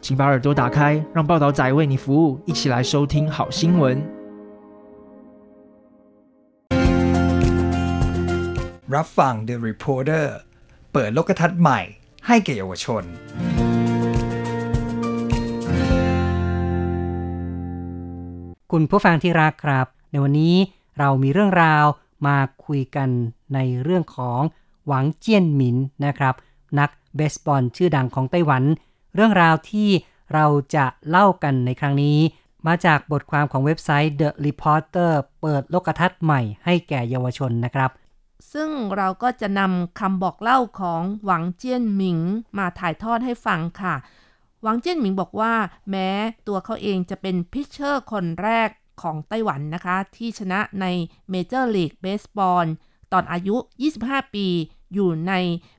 请把耳朵打开，让报道仔为你服务，一起来收听好新闻。 รับฟัง The Reporter เปิดโลกทัศน์ใหม่ ให้แก่เยาวชน คุณผู้ฟังที่รักครับ ในวันนี้เรามีเรื่องราวมาคุยกันในเรื่องของหวังเจี้ยนหมินนะครับ นักเบสบอลชื่อดังของไต้หวัน เรื่องราวที่เราจะเล่ากันในครั้งนี้ มาจากบทความของเว็บไซต์ The Reporter เปิดโลกทัศน์ใหม่ให้แก่เยาวชนนะครับ ซึ่งเราก็จะนำคำบอกเล่าของหวังเจี้ยนหมิงมาถ่ายทอดให้ฟังค่ะ หวังเจี้ยนหมิงบอกว่า แม้ตัวเขาเองจะเป็นพิชเชอร์คนแรกของไต้หวันนะคะ ที่ชนะในเมเจอร์ลีกเบสบอลตอนอายุ 25 ปี อยู่ใน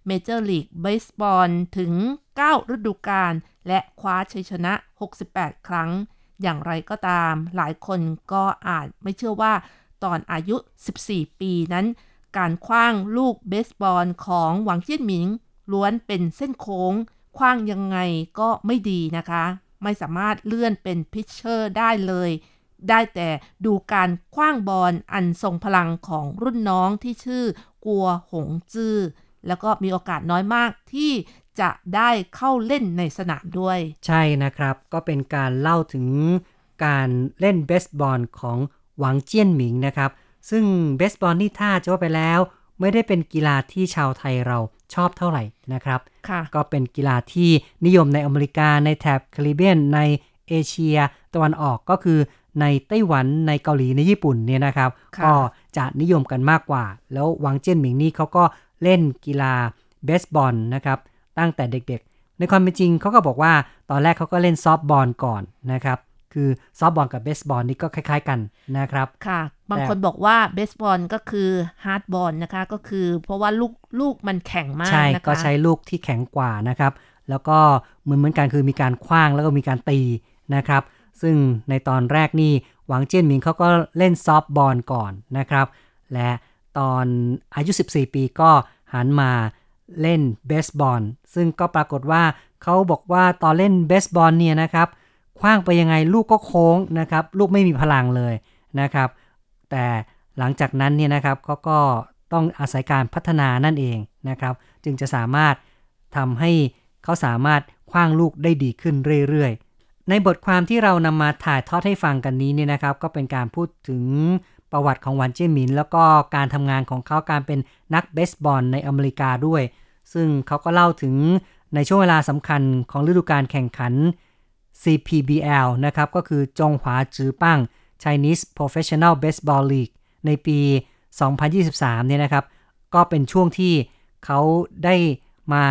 เมเจอร์ลีกเบสบอลถึง 9 ฤดูกาลและคว้าชัยชนะ 68 ครั้ง อย่างไรก็ตาม หลายคนก็อาจไม่เชื่อว่าตอนอายุ 14 ปีนั้น การขว้างลูกเบสบอลของหวังเจี้ยนหมิง ล้วนเป็นเส้นโค้ง ขว้างยังไงก็ไม่ดีนะคะ ไม่สามารถเลื่อนเป็น pitcher ได้เลย ได้แต่ดูการคว้างบอลอันทรงพลังของรุ่นน้องที่ชื่อกัวหงจื้อแล้วก็มีโอกาสน้อยมากที่ จะได้เข้าเล่นในสนามด้วย ใช่นะครับ ก็เป็นการเล่าถึงการเล่นเบสบอลของหวังเจี้ยนหมิงนะครับ ซึ่งเบสบอลนี่ถ้าจะว่าไปแล้ว ไม่ได้เป็นกีฬาที่ชาวไทยเราชอบเท่าไหร่นะครับค่ะก็เป็นกีฬาที่นิยมในอเมริกาในแถบแคริบเบียนในเอเชียตะวันออกก็คือในไต้หวันในเกาหลีในญี่ปุ่นเนี่ยนะครับค่ะก็จะนิยมกันมากกว่า แล้วหวังเจี้ยนหมิงนี่เขาก็เล่นกีฬาเบสบอลนะครับ ตั้งแต่เด็กๆ ในความเป็นจริงเขาก็บอกว่าตอนแรกเขาก็เล่นซอฟต์บอลก่อนนะครับ คือซอฟต์บอลกับเบสบอลนี่ก็คล้าย ๆกันนะครับ ค่ะ แต่บางคนบอกว่าเบสบอลก็คือ hardball นะคะ ก็คือเพราะว่าลูกลูกมันแข็งมากใช่นะคะก็ใช้ลูกที่แข็งกว่านะครับ แล้วก็เหมือนเหมือนกันคือมีการคว้างแล้วก็มีการตีนะครับ ซึ่งในตอนแรกนี่หวังเจี้ยนหมิงเขาก็เล่นซอฟต์บอลก่อนนะครับ และตอนอายุ 14 ปีก็หันมา เล่นเบสบอลซึ่งก็ปรากฏว่าเขาบอกว่าตอนเล่นเบสบอลเนี่ยนะครับคว้างไปยังไงลูกก็โค้งนะครับ ลูกไม่มีพลังเลยนะครับ แต่หลังจากนั้นเนี่ยนะครับเขาก็ต้องอาศัยการพัฒนานั่นเองนะครับ จึงจะสามารถทำให้เขาสามารถคว้างลูกได้ดีขึ้นเรื่อยๆ ในบทความที่เรานำมาถ่ายทอดให้ฟังกันนี้เนี่ยนะครับ ก็เป็นการพูดถึง ประวัติของหวันเจี้ยหมิน แล้วก็การทำงานของเขาการเป็นนักเบสบอลในอเมริกาด้วย ซึ่งเขาก็เล่าถึงในช่วงเวลาสำคัญของฤดูกาลแข่งขัน CPBL นะครับ ก็คือจงหวาจือปั้ง Chinese Professional Baseball League ในปี 2023 เนี่ยนะครับ ก็เป็นช่วงที่เขาได้มา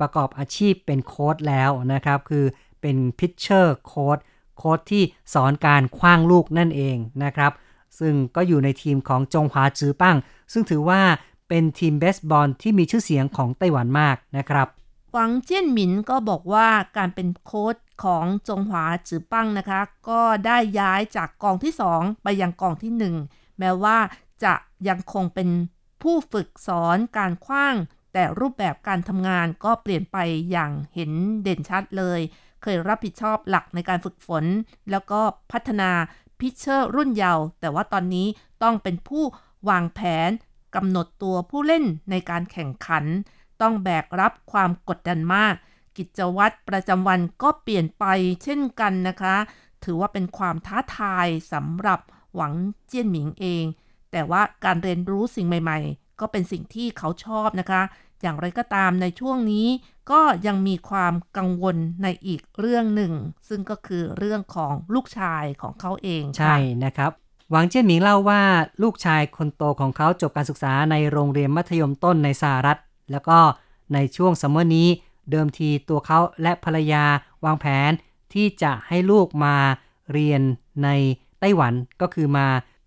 ประกอบอาชีพเป็นโค้ดแล้วนะครับ คือเป็นพิชเชอร์โค้ดโค้ดที่สอนการคว้างลูกนั่นเองนะครับ ซึ่งก็อยู่ในทีมของจงหวาจือปั้ง ซึ่งถือว่าเป็นทีมเบสบอลที่มีชื่อเสียงของไต้หวันมากนะครับหวังเจี้ยนหมินก็บอกว่าการเป็นโค้ชของจงหวาจือปั้งนะคะ ก็ได้ย้ายจากกองที่ 2 ไปยังกองที่ 1 แม้ว่าจะยังคงเป็นผู้ฝึกสอนการคว้าง แต่รูปแบบการทำงานก็เปลี่ยนไปอย่างเห็นเด่นชัดเลย เคยรับผิดชอบหลักในการฝึกฝน แล้วก็พัฒนา พิชเชอร์รุ่นเยาว์แต่ว่าตอนนี้ต้องเป็นผู้วางแผนกำหนดตัวผู้เล่นในการแข่งขัน ต้องแบกรับความกดดันมาก กิจวัตรประจำวันก็เปลี่ยนไปเช่นกันนะคะ ถือว่าเป็นความท้าทายสำหรับหวังเจี้ยนหมิงเอง แต่ว่าการเรียนรู้สิ่งใหม่ ๆ ก็เป็นสิ่งที่เขาชอบนะคะ อย่างไรก็ตามในช่วงนี้ก็ยังมีความกังวลในอีกเรื่องหนึ่ง ซึ่งก็คือเรื่องของลูกชายของเขาเองค่ะใช่นะครับหวังเจี้ยนหมิงเล่าว่าลูกชายคนโตของเขาจบการศึกษาในโรงเรียนมัธยมต้นในสหรัฐ แล้วก็ในช่วงซัมเมอร์นี้ เดิมทีตัวเขาและภรรยาวางแผนที่จะให้ลูกมาเรียนในไต้หวันก็คือมา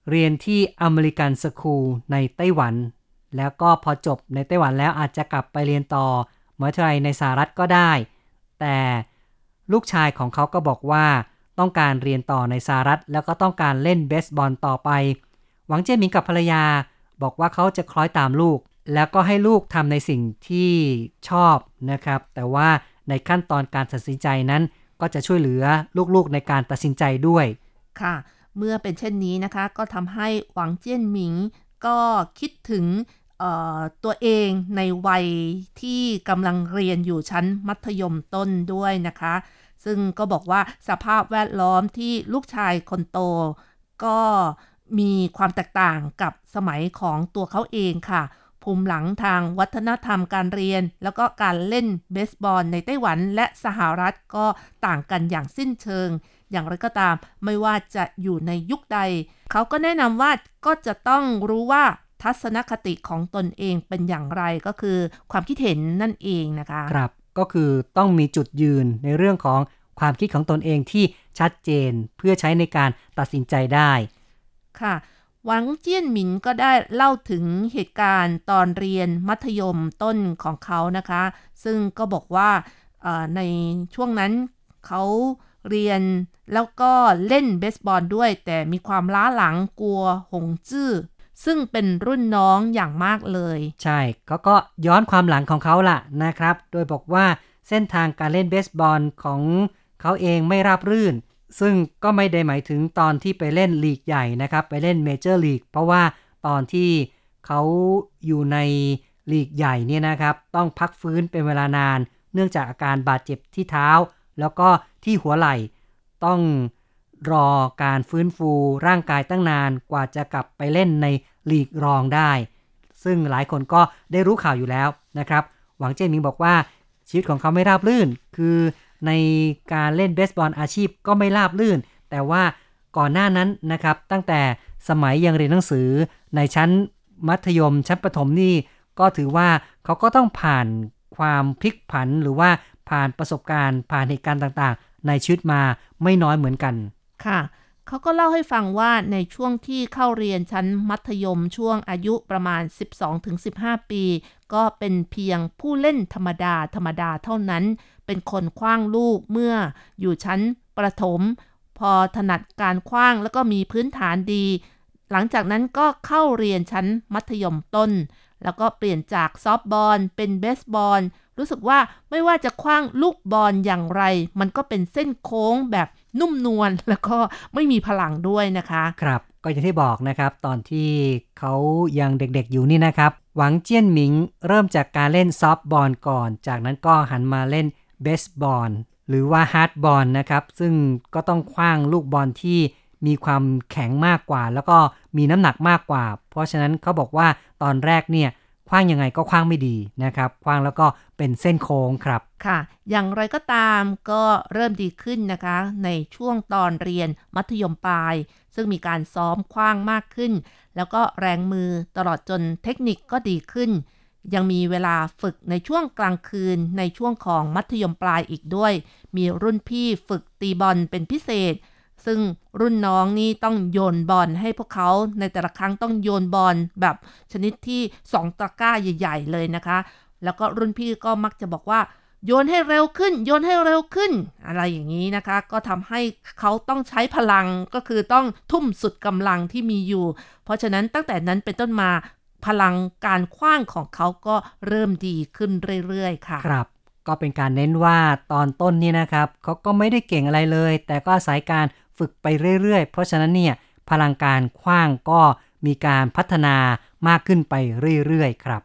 เรียนที่อเมริกันสคูลในไต้หวัน แล้วก็พอจบในไต้หวันแล้วอาจจะกลับไปเรียนต่อมหาวิทยาลัยในสหรัฐก็ได้ แต่ลูกชายของเขาก็บอกว่าต้องการเรียนต่อในสหรัฐ แล้วก็ต้องการเล่นเบสบอลต่อไป หวังเจี้ยหมิงกับภรรยา บอกว่าเขาจะคล้อยตามลูก แล้วก็ให้ลูกทำในสิ่งที่ชอบนะครับ แต่ว่าในขั้นตอนการตัดสินใจนั้นก็จะช่วยเหลือลูกๆในการตัดสินใจด้วย ค่ะ เมื่อเป็นเช่นนี้นะคะ ก็ทำให้หวังเจี้ยนหมิงก็คิดถึง ตัวเองในวัยที่กำลังเรียนอยู่ชั้นมัธยมต้นด้วยนะคะ ซึ่งก็บอกว่าสภาพแวดล้อมที่ลูกชายคนโต ก็มีความแตกต่างกับสมัยของตัวเขาเองค่ะ ภูมิหลังทางวัฒนธรรมการเรียน แล้วก็การเล่นเบสบอลในไต้หวันและสหรัฐก็ต่างกันอย่างสิ้นเชิง อย่างไรก็ตามไม่ว่าจะอยู่ในยุคใด เขาก็แนะนำว่าก็จะต้องรู้ว่า ทัศนคติของตนเองเป็นอย่างไรก็คือความคิดเห็นนั่นเองนะคะ ครับก็คือต้องมีจุดยืนในเรื่องของความคิดของตนเองที่ชัดเจนเพื่อใช้ในการตัดสินใจได้ค่ะหวังเจี้ยนหมินก็ได้เล่าถึงเหตุการณ์ตอนเรียนมัธยมต้นของเขานะคะ ซึ่งก็บอกว่าเอ่อในช่วงนั้นเขาเรียนแล้วก็เล่นเบสบอลด้วย แต่มีความล้าหลังกลัวหงจื้อ ซึ่งเป็นรุ่นน้องอย่างมากเลย ใช่เขาก็ย้อนความหลังของเขาล่ะนะครับ โดยบอกว่าเส้นทางการเล่นเบสบอลของเขาเองไม่ราบรื่น ซึ่งก็ไม่ได้หมายถึงตอนที่ไปเล่นลีกใหญ่นะครับ ไปเล่นเมเจอร์ลีกเพราะว่าตอนที่เขาอยู่ในลีกใหญ่เนี่ยนะครับ ต้องพักฟื้นเป็นเวลานาน เนื่องจากอาการบาดเจ็บที่เท้า แล้วก็ที่หัวไหล่ ต้องรอการฟื้นฟูร่างกายตั้งนานกว่าจะกลับไปเล่นใน ลีกรองได้ ซึ่งหลายคนก็ได้รู้ข่าวอยู่แล้วนะครับ หวังเจยนหมิงบอกว่าชีวิตของเขาไม่ราบรื่น คือในการเล่นเบสบอลอาชีพก็ไม่ราบรื่น แต่ว่าก่อนหน้านั้นนะครับ ตั้งแต่สมัยยังเรียนหนังสือในชั้นมัธยมชั้นประถมนี่ก็ถือว่าเขาก็ต้องผ่านความพลิกผันหรือว่าผ่านประสบการณ์ ผ่านเหตุการณ์ต่างๆ ในชีวิตมาไม่น้อยเหมือนกัน ค่ะ เขาก็เล่าให้ฟังว่าในช่วงที่เข้าเรียนชั้นมัธยมช่วงอายุประมาณ 12-15 ปี ก็เป็นเพียงผู้เล่นธรรมดาธรรมดาเท่านั้น เป็นคนคว้างลูกเมื่ออยู่ชั้นประถม พอถนัดการคว้างแล้วก็มีพื้นฐานดี หลังจากนั้นก็เข้าเรียนชั้นมัธยมต้น แล้วก็เปลี่ยนจากซอฟต์บอลเป็นเบสบอลรู้สึกว่าไม่ว่าจะขว้างลูกบอลอย่างไร มันก็เป็นเส้นโค้งแบบ นุ่มนวลแล้วก็ไม่มีพลังด้วยนะคะ ครับก็อย่างที่บอกนะครับ ตอนที่เขายังเด็กๆอยู่นี่นะครับ หวังเจี้ยนหมิงเริ่มจากการเล่นซอฟต์บอลก่อน จากนั้นก็หันมาเล่นเบสบอลหรือว่า hardball นะครับ ซึ่งก็ต้องคว้างลูกบอลที่มีความแข็งมากกว่า แล้วก็มีน้ำหนักมากกว่า เพราะฉะนั้นเขาบอกว่าตอนแรกเนี่ย คว้างยังไงก็คว้างไม่ดีนะครับคว้างแล้วก็เป็นเส้นโค้งครับค่ะ อย่างไรก็ตามก็เริ่มดีขึ้นนะคะ ในช่วงตอนเรียนมัธยมปลาย ซึ่งมีการซ้อมคว้างมากขึ้น แล้วก็แรงมือตลอดจนเทคนิคก็ดีขึ้น ยังมีเวลาฝึกในช่วงกลางคืนในช่วงของมัธยมปลายอีกด้วย มีรุ่นพี่ฝึกตีบอลเป็นพิเศษ ซึ่งรุ่นน้องนี่ต้องโยนบอลให้พวกเขาในแต่ละครั้งต้องโยนบอลแบบชนิดที่สองตะกร้าใหญ่ ๆ เลยนะคะ แล้วก็รุ่นพี่ก็มักจะบอกว่าโยนให้เร็วขึ้น โยนให้เร็วขึ้น อะไรอย่างนี้นะคะ ก็ทำให้เขาต้องใช้พลังก็คือต้องทุ่มสุดกำลังที่มีอยู่ เพราะฉะนั้นตั้งแต่นั้นเป็นต้นมาพลังการคว้างของเขาก็เริ่มดีขึ้นเรื่อยๆ ค่ะ ครับ ก็เป็นการเน้นว่าตอนต้นนี่นะครับเขาก็ไม่ได้เก่งอะไรเลย แต่ก็อาศัยการ ฝึกไปเรื่อยๆ เพราะฉะนั้นเนี่ยพลังการคว้างก็มีการพัฒนามากขึ้นไปเรื่อยๆ ครับ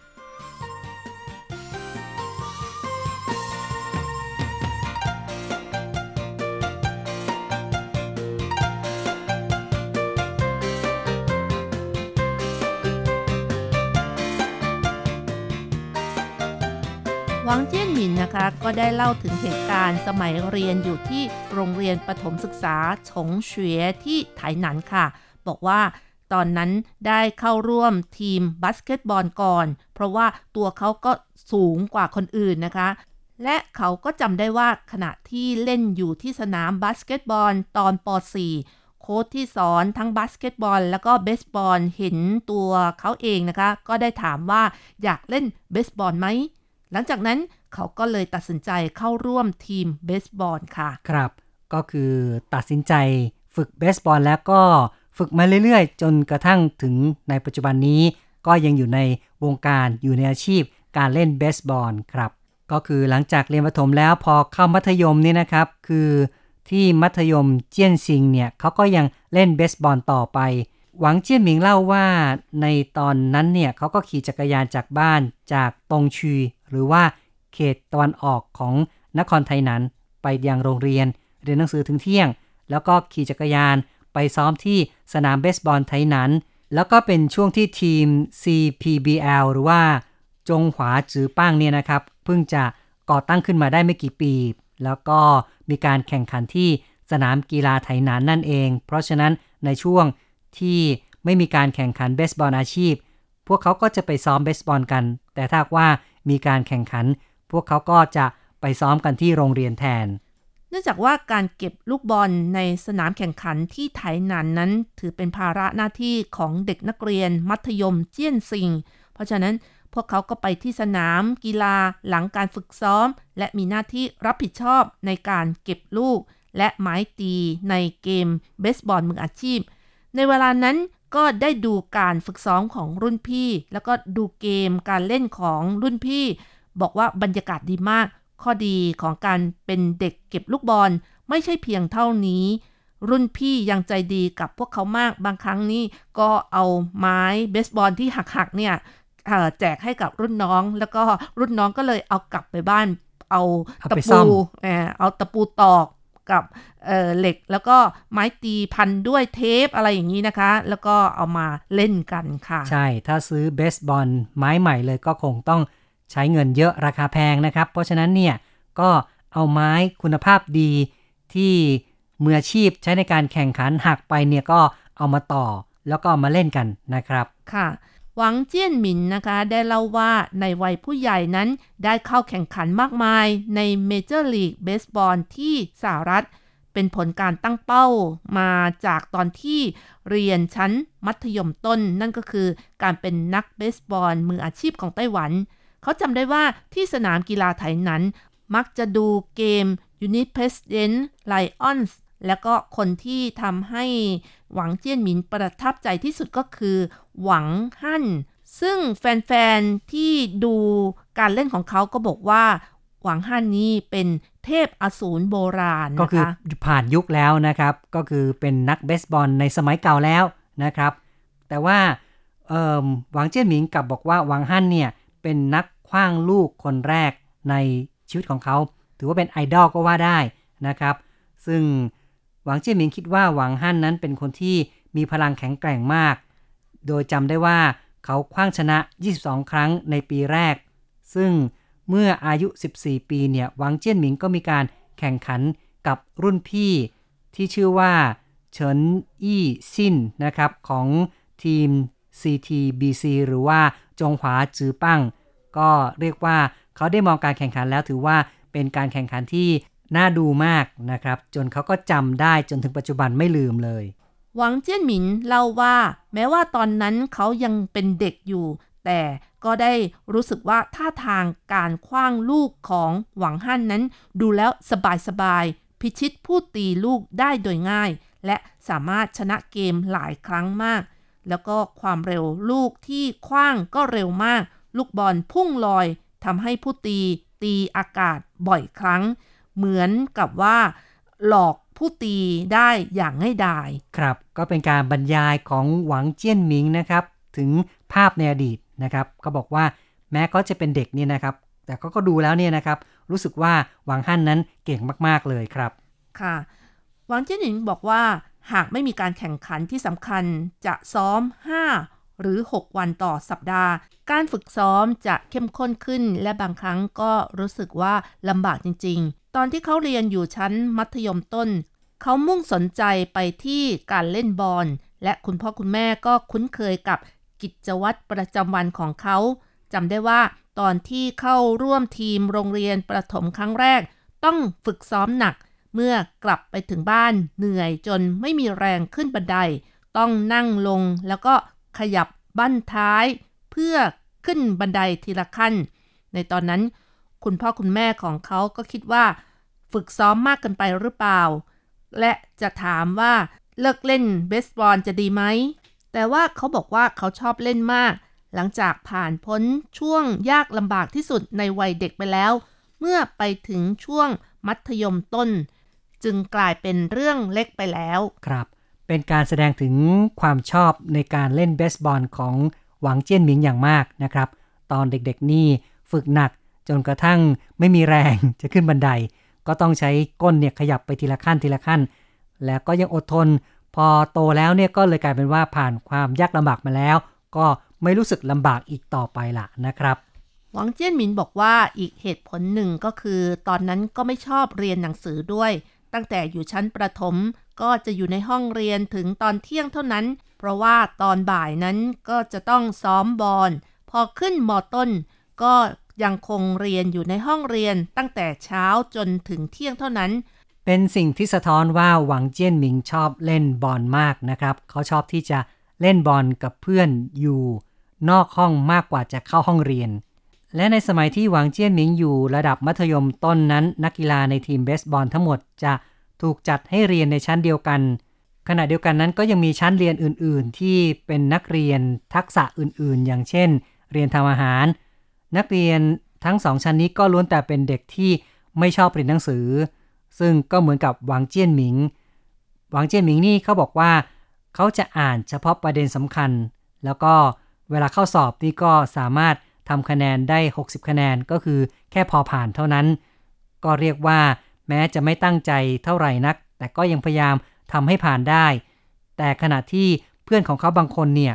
หวังเจี้ยนหมินนะคะ ก็ได้เล่าถึงเหตุการณ์สมัยเรียนอยู่ที่โรงเรียนประถมศึกษาฉงเฉวยที่ไถหนันค่ะ บอกว่าตอนนั้นได้เข้าร่วมทีมบาสเกตบอลก่อน เพราะว่าตัวเขาก็สูงกว่าคนอื่นนะคะ และเขาก็จำได้ว่าขณะที่เล่นอยู่ที่สนามบาสเกตบอลตอนป .4 โค้ชที่สอนทั้งบาสเกตบอล แล้วก็เบสบอลเห็นตัวเขาเองนะคะ ก็ได้ถามว่าอยากเล่นเบสบอลไหม หลังจากนั้นเขาก็เลยตัดสินใจเข้าร่วมทีมเบสบอลค่ะ ครับ ก็คือตัดสินใจฝึกเบสบอลแล้วก็ฝึกมาเรื่อยๆ จนกระทั่งถึงในปัจจุบันนี้ ก็ยังอยู่ในวงการอยู่ในอาชีพการเล่นเบสบอลครับ ก็คือหลังจากเรียนประถมแล้วพอเข้ามัธยมนี่นะครับ คือที่มัธยมเจี้ยนซิงเนี่ยเขาก็ยังเล่นเบสบอลต่อไป หวังเจี้ยหมิงเล่าว่าในตอนนั้นเนี่ยเขาก็ขี่จักรยานจากบ้านจากตงชีหรือว่าเขตตะวันออกของนครไทยนั้น ไปยังโรงเรียน เรียนหนังสือถึงเที่ยง แล้วก็ขี่จักรยานไปซ้อมที่สนามเบสบอลไทยนั้น แล้วก็เป็นช่วงที่ทีม CPBL หรือว่าจงหวาจือป้างเนี่ยนะครับ เพิ่งจะก่อตั้งขึ้นมาได้ไม่กี่ปี แล้วก็มีการแข่งขันที่สนามกีฬาไถหนานนั่นเอง เพราะฉะนั้นในช่วง ที่ไม่มีการแข่งขันเบสบอลอาชีพ พวกเขาก็จะไปซ้อมเบสบอลกัน แต่ถ้าว่ามีการแข่งขัน พวกเขาก็จะไปซ้อมกันที่โรงเรียนแทน เนื่องจากว่าการเก็บลูกบอลในสนามแข่งขันที่ไถหนานนั้น ถือเป็นภาระหน้าที่ของเด็กนักเรียนมัธยมเจี้ยนซิง เพราะฉะนั้นพวกเขาก็ไปที่สนามกีฬาหลังการฝึกซ้อม และมีหน้าที่รับผิดชอบในการเก็บลูก และไม้ตีในเกมเบสบอลมืออาชีพ ในเวลานั้นก็ได้ดูการฝึกซ้อมของรุ่นพี่ แล้วก็ดูเกมการเล่นของรุ่นพี่ บอกว่าบรรยากาศดีมาก ข้อดีของการเป็นเด็กเก็บลูกบอลไม่ใช่เพียงเท่านี้ รุ่นพี่ยังใจดีกับพวกเขามากบางครั้งนี่ก็เอาไม้เบสบอลที่หักๆเนี่ยเอ่อแจกให้กับรุ่นน้อง แล้วก็รุ่นน้องก็เลยเอากลับไปบ้าน เอาเอาตะไปซ่ปูอมเอ่อเอาตะปูตอก กับเอ่อเหล็กแล้วก็ไม้ตีพันด้วยเทปอะไรอย่างนี้นะคะ แล้วก็เอามาเล่นกันค่ะ ใช่ ถ้าซื้อเบสบอลไม้ใหม่เลยก็คงต้องใช้เงินเยอะราคาแพงนะครับ เพราะฉะนั้นเนี่ยก็เอาไม้คุณภาพดีที่มืออาชีพใช้ในการแข่งขันหักไปเนี่ยก็เอามาต่อแล้วก็เอามาเล่นกันนะครับ ค่ะ หวังเจี้ยนหมินนะคะได้เล่าว่าในวัยผู้ใหญ่นั้นได้เข้าแข่งขันมากมายในเมเจอร์ลีกเบสบอลที่สหรัฐ เป็นผลการตั้งเป้ามาจากตอนที่เรียนชั้นมัธยมต้น นั่นก็คือการเป็นนักเบสบอลมืออาชีพของไต้หวัน เขาจำได้ว่าที่สนามกีฬาไทยนั้น มักจะดูเกม u n i p r e s i d e n t Lions แล้วก็คนที่ทำให้หวังเจี้ยนหมินประทับใจที่สุดก็คือ หวังฮั่น ซึ่งแฟนๆ ที่ดูการเล่นของเขาก็บอกว่า หวังฮั่นนี้เป็นเทพอสูรโบราณก็นะคือผ่านยุคแล้วนะครับ ก็คือเป็นนักเบสบอลในสมัยเก่าแล้วนะครับ แต่ว่าหวังเจี้ยนหมิงกลับบอกว่าหวังฮั่นเนี่ยเป็นนักคว้างลูกคนแรกในชีวิตของเขา ถือว่าเป็นไอดอลก็ว่าได้นะครับ ซึ่ง หวังเจี้ยหมิงคิดว่าหวังฮั่นนั้นเป็นคนที่มีพลังแข็งแกร่งมาก โดยจำได้ว่าเขาคว้างชนะ 22 ครั้งในปีแรก ซึ่งเมื่ออายุ 14 ปีเนี่ยหวังเจี้ยนหมิงก็มีการแข่งขันกับรุ่นพี่ ที่ชื่อว่าเฉินอี้ซินนะครับของทีม CTBC หรือว่าจงหวาจือปั้ง ก็เรียกว่าเขาได้มองการแข่งขันแล้วถือว่าเป็นการแข่งขันที่ น่าดูมากนะครับ จนเขาก็จำได้จนถึงปัจจุบันไม่ลืมเลย หวังเจี้ยนหมินเล่าว่า แม้ว่าตอนนั้นเขายังเป็นเด็กอยู่ แต่ก็ได้รู้สึกว่าท่าทางการคว้างลูกของหวังฮั่นนั้น ดูแล้วสบายๆพิชิตผู้ตีลูกได้โดยง่าย และสามารถชนะเกมหลายครั้งมาก แล้วก็ความเร็วลูกที่คว้างก็เร็วมาก ลูกบอลพุ่งลอยทำให้ผู้ตีตีอากาศบ่อยครั้ง เหมือนกับว่าหลอกผู้ตีได้อย่างง่ายดาย ครับ ก็เป็นการบรรยายของหวังเจี้ยนหมิงนะครับ ถึงภาพในอดีตนะครับ ก็บอกว่าแม้เขาจะเป็นเด็กเนี่ยนะครับ แต่เขาก็ดูแล้วเนี่ยนะครับ รู้สึกว่าหวังฮั่นนั้นเก่งมากๆเลยครับ ค่ะ หวังเจี้ยนหนิงบอกว่าหากไม่มีการแข่งขันที่สำคัญจะซ้อม 5 หรือ 6 วันต่อสัปดาห์ การฝึกซ้อมจะเข้มข้นขึ้น และบางครั้งก็รู้สึกว่าลำบากจริง ๆ ตอนที่เขาเรียนอยู่ชั้นมัธยมต้น เขามุ่งสนใจไปที่การเล่นบอล และคุณพ่อคุณแม่ก็คุ้นเคยกับกิจวัตรประจำวันของเขาจำได้ว่าตอนที่เข้าร่วมทีมโรงเรียนประถมครั้งแรก ต้องฝึกซ้อมหนัก เมื่อกลับไปถึงบ้านเหนื่อยจนไม่มีแรงขึ้นบันได ต้องนั่งลงแล้วก็ขยับบั้นท้าย เพื่อขึ้นบันไดทีละขั้น ในตอนนั้น คุณพ่อคุณแม่ของเขาก็คิดว่า ฝึกซ้อมมากเกินไปหรือเปล่า และจะถามว่าเลิกเล่นเบสบอลจะดีไหม แต่ว่าเขาบอกว่าเขาชอบเล่นมาก หลังจากผ่านพ้นช่วงยากลำบากที่สุดในวัยเด็กไปแล้ว เมื่อไปถึงช่วงมัธยมต้น จึงกลายเป็นเรื่องเล็กไปแล้ว ครับ เป็นการแสดงถึงความชอบในการเล่นเบสบอลของหวังเจี้ยนหมิงอย่างมากนะครับ ตอนเด็กๆนี่ฝึกหนัก จนกระทั่งไม่มีแรงจะขึ้นบันได ก็ต้องใช้ก้นเนี่ยขยับไปทีละขั้นทีละขั้น แล้วก็ยังอดทน พอโตแล้วเนี่ยก็เลยกลายเป็นว่าผ่านความยากลำบากมาแล้ว ก็ไม่รู้สึกลำบากอีกต่อไปละนะครับหวังเจี้ยนหมินบอกว่าอีกเหตุผลหนึ่งก็คือ ตอนนั้นก็ไม่ชอบเรียนหนังสือด้วย ตั้งแต่อยู่ชั้นประถมก็จะอยู่ในห้องเรียนถึงตอนเที่ยงเท่านั้น เพราะว่าตอนบ่ายนั้นก็จะต้องซ้อมบอลพอขึ้นมอต้น ก็ ยังคงเรียนอยู่ในห้องเรียนตั้งแต่เช้าจนถึงเที่ยงเท่านั้น เป็นสิ่งที่สะท้อนว่าหวังเจี้ยนหมิงชอบเล่นบอลมากนะครับ เขาชอบที่จะเล่นบอลกับเพื่อนอยู่ นอกห้องมากกว่าจะเข้าห้องเรียน และในสมัยที่หวังเจี้ยนหมิงอยู่ระดับมัธยมต้นนั้น นักกีฬาในทีมเบสบอลทั้งหมดจะถูกจัดให้เรียนในชั้นเดียวกัน ขณะเดียวกันนั้นก็ยังมีชั้นเรียนอื่น ๆ ที่เป็นนักเรียนทักษะอื่น ๆ อย่างเช่น เรียนทำอาหาร นักเรียนทั้งสองชั้นนี้ก็ล้วนแต่เป็นเด็กที่ไม่ชอบเรียนหนังสือ ซึ่งก็เหมือนกับหวังเจี้ยนหมิง หวังเจี้ยนหมิงนี่เขาบอกว่า เขาจะอ่านเฉพาะประเด็นสำคัญ แล้วก็เวลาเข้าสอบนี่ก็สามารถทำคะแนนได้ 60 คะแนนก็คือแค่พอผ่านเท่านั้น ก็เรียกว่า แม้จะไม่ตั้งใจเท่าไหร่นัก แต่ก็ยังพยายามทำให้ผ่านได้ แต่ขณะที่เพื่อนของเขาบางคนเนี่ย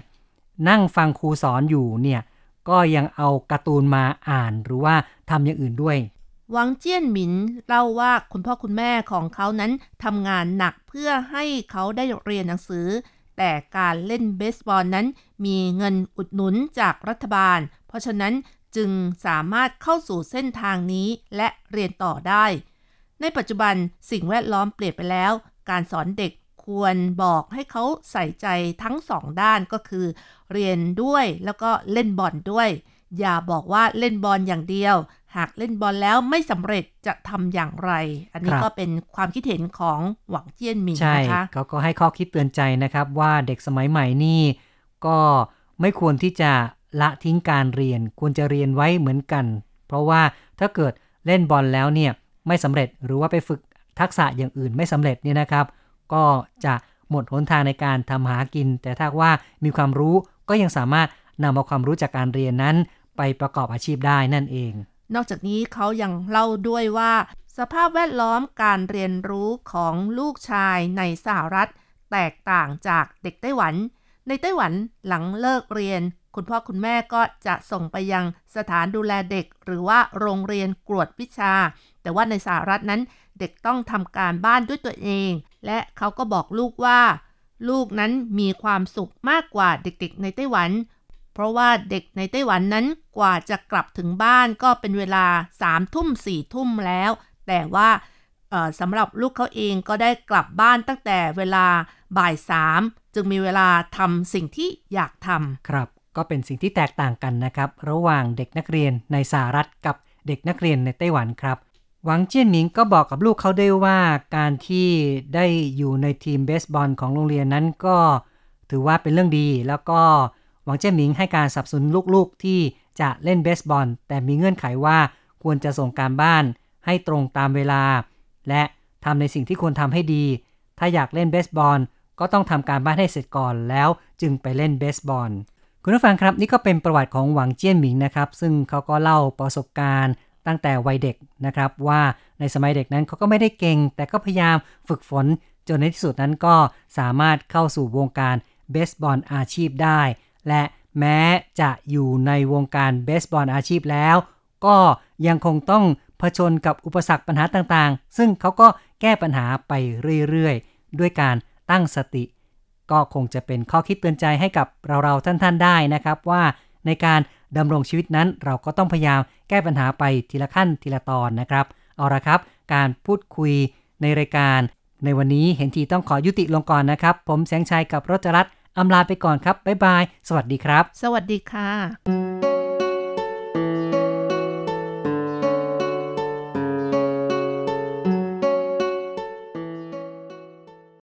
นั่งฟังครูสอนอยู่เนี่ย ก็ยังเอาการ์ตูนมาอ่านหรือว่าทำอย่างอื่นด้วย หวังเจี้ยนหมินเล่าว่าคุณพ่อคุณแม่ของเขานั้นทำงานหนักเพื่อให้เขาได้เรียนหนังสือ แต่การเล่นเบสบอลนั้น มีเงินอุดหนุนจากรัฐบาล เพราะฉะนั้นจึงสามารถเข้าสู่เส้นทางนี้และเรียนต่อได้ ในปัจจุบันสิ่งแวดล้อมเปลี่ยนไปแล้ว การสอนเด็ก ควรบอกให้เขาใส่ใจทั้งสองด้านก็คือ เรียนด้วยแล้วก็เล่นบอลด้วย อย่าบอกว่าเล่นบอลอย่างเดียว หากเล่นบอลแล้วไม่สำเร็จจะทำอย่างไร อันนี้ครับก็เป็นความคิดเห็นของหวังเจี้ยนหมิงใช่นะคะเขาก็ให้ข้อคิดเตือนใจนะครับว่าเด็กสมัยใหม่นี่ก็ไม่ควรที่จะละทิ้งการเรียนควรจะเรียนไว้เหมือนกัน เพราะว่าถ้าเกิดเล่นบอลแล้วเนี่ยไม่สำเร็จหรือว่าไปฝึกทักษะอย่างอื่นไม่สำเร็จเนี่ยนะครับ ก็จะหมดหนทางในการทำหากิน แต่ถ้าว่ามีความรู้ก็ยังสามารถนำเอาความรู้จากการเรียนนั้น ไปประกอบอาชีพได้นั่นเอง นอกจากนี้เขายังเล่าด้วยว่า สภาพแวดล้อมการเรียนรู้ของลูกชายในสหรัฐ แตกต่างจากเด็กไต้หวัน ในไต้หวันหลังเลิกเรียน คุณพ่อคุณแม่ก็จะส่งไปยังสถานดูแลเด็ก หรือว่าโรงเรียนกรวดวิชา แต่ว่าในสหรัฐนั้นเด็กต้องทำการบ้านด้วยตัวเอง และเขาก็บอกลูกว่า ลูกนั้นมีความสุขมากกว่าเด็กๆ ในไต้หวัน เพราะว่าเด็กในไต้หวันนั้นกว่าจะกลับถึงบ้านก็เป็นเวลา3ามทุ่มสี่ทุ่มแล้ว แต่ว่าสำหรับลูกเขาเองก็ได้กลับบ้านตั้งแต่เวลาบ่ายสามจึงมีเวลาทำสิ่งที่อยากทำครับ ก็เป็นสิ่งที่แตกต่างกันนะครับ ระหว่างเด็กนักเรียนในสหรัฐกับเด็กนักเรียนในไต้หวันครับ หวังเจี้ยนหมิงก็บอกกับลูกเขาด้วยว่าการที่ได้อยู่ในทีมเบสบอลของโรงเรียนนั้นก็ถือว่าเป็นเรื่องดี แล้วก็หวังเจี้ยนหมิงให้การสนับสนุนลูกๆที่จะเล่นเบสบอล แต่มีเงื่อนไขว่าควรจะส่งการบ้านให้ตรงตามเวลา และทำในสิ่งที่ควรทำให้ดี ถ้าอยากเล่นเบสบอลก็ต้องทำการบ้านให้เสร็จก่อนแล้วจึงไปเล่นเบสบอล คุณผู้ฟังครับนี่ก็เป็นประวัติของหวังเจี้ยนหมิงนะครับ ซึ่งเขาก็เล่าประสบการณ์ ตั้งแต่วัยเด็กนะครับ ว่าในสมัยเด็กนั้นเขาก็ไม่ได้เก่ง แต่ก็พยายามฝึกฝนจนในที่สุดนั้นก็สามารถเข้าสู่วงการเบสบอลอาชีพได้ และแม้จะอยู่ในวงการเบสบอลอาชีพแล้ว ก็ยังคงต้องเผชิญกับอุปสรรคปัญหาต่างๆ ซึ่งเขาก็แก้ปัญหาไปเรื่อยๆ ด้วยการตั้งสติ ก็คงจะเป็นข้อคิดเตือนใจให้กับเราๆท่านๆได้นะครับว่าในการ ดำรงชีวิตนั้นเราก็ต้องพยายามแก้ปัญหาไปทีละขั้นทีละตอนนะครับ เอาละครับ การพูดคุยในรายการ ในวันนี้เห็นทีต้องขอยุติลงก่อนนะครับ ผมแสงชัยกับรจรัตอำลาไปก่อนครับบ๊ายบาย สวัสดีครับ สวัสดีค่ะ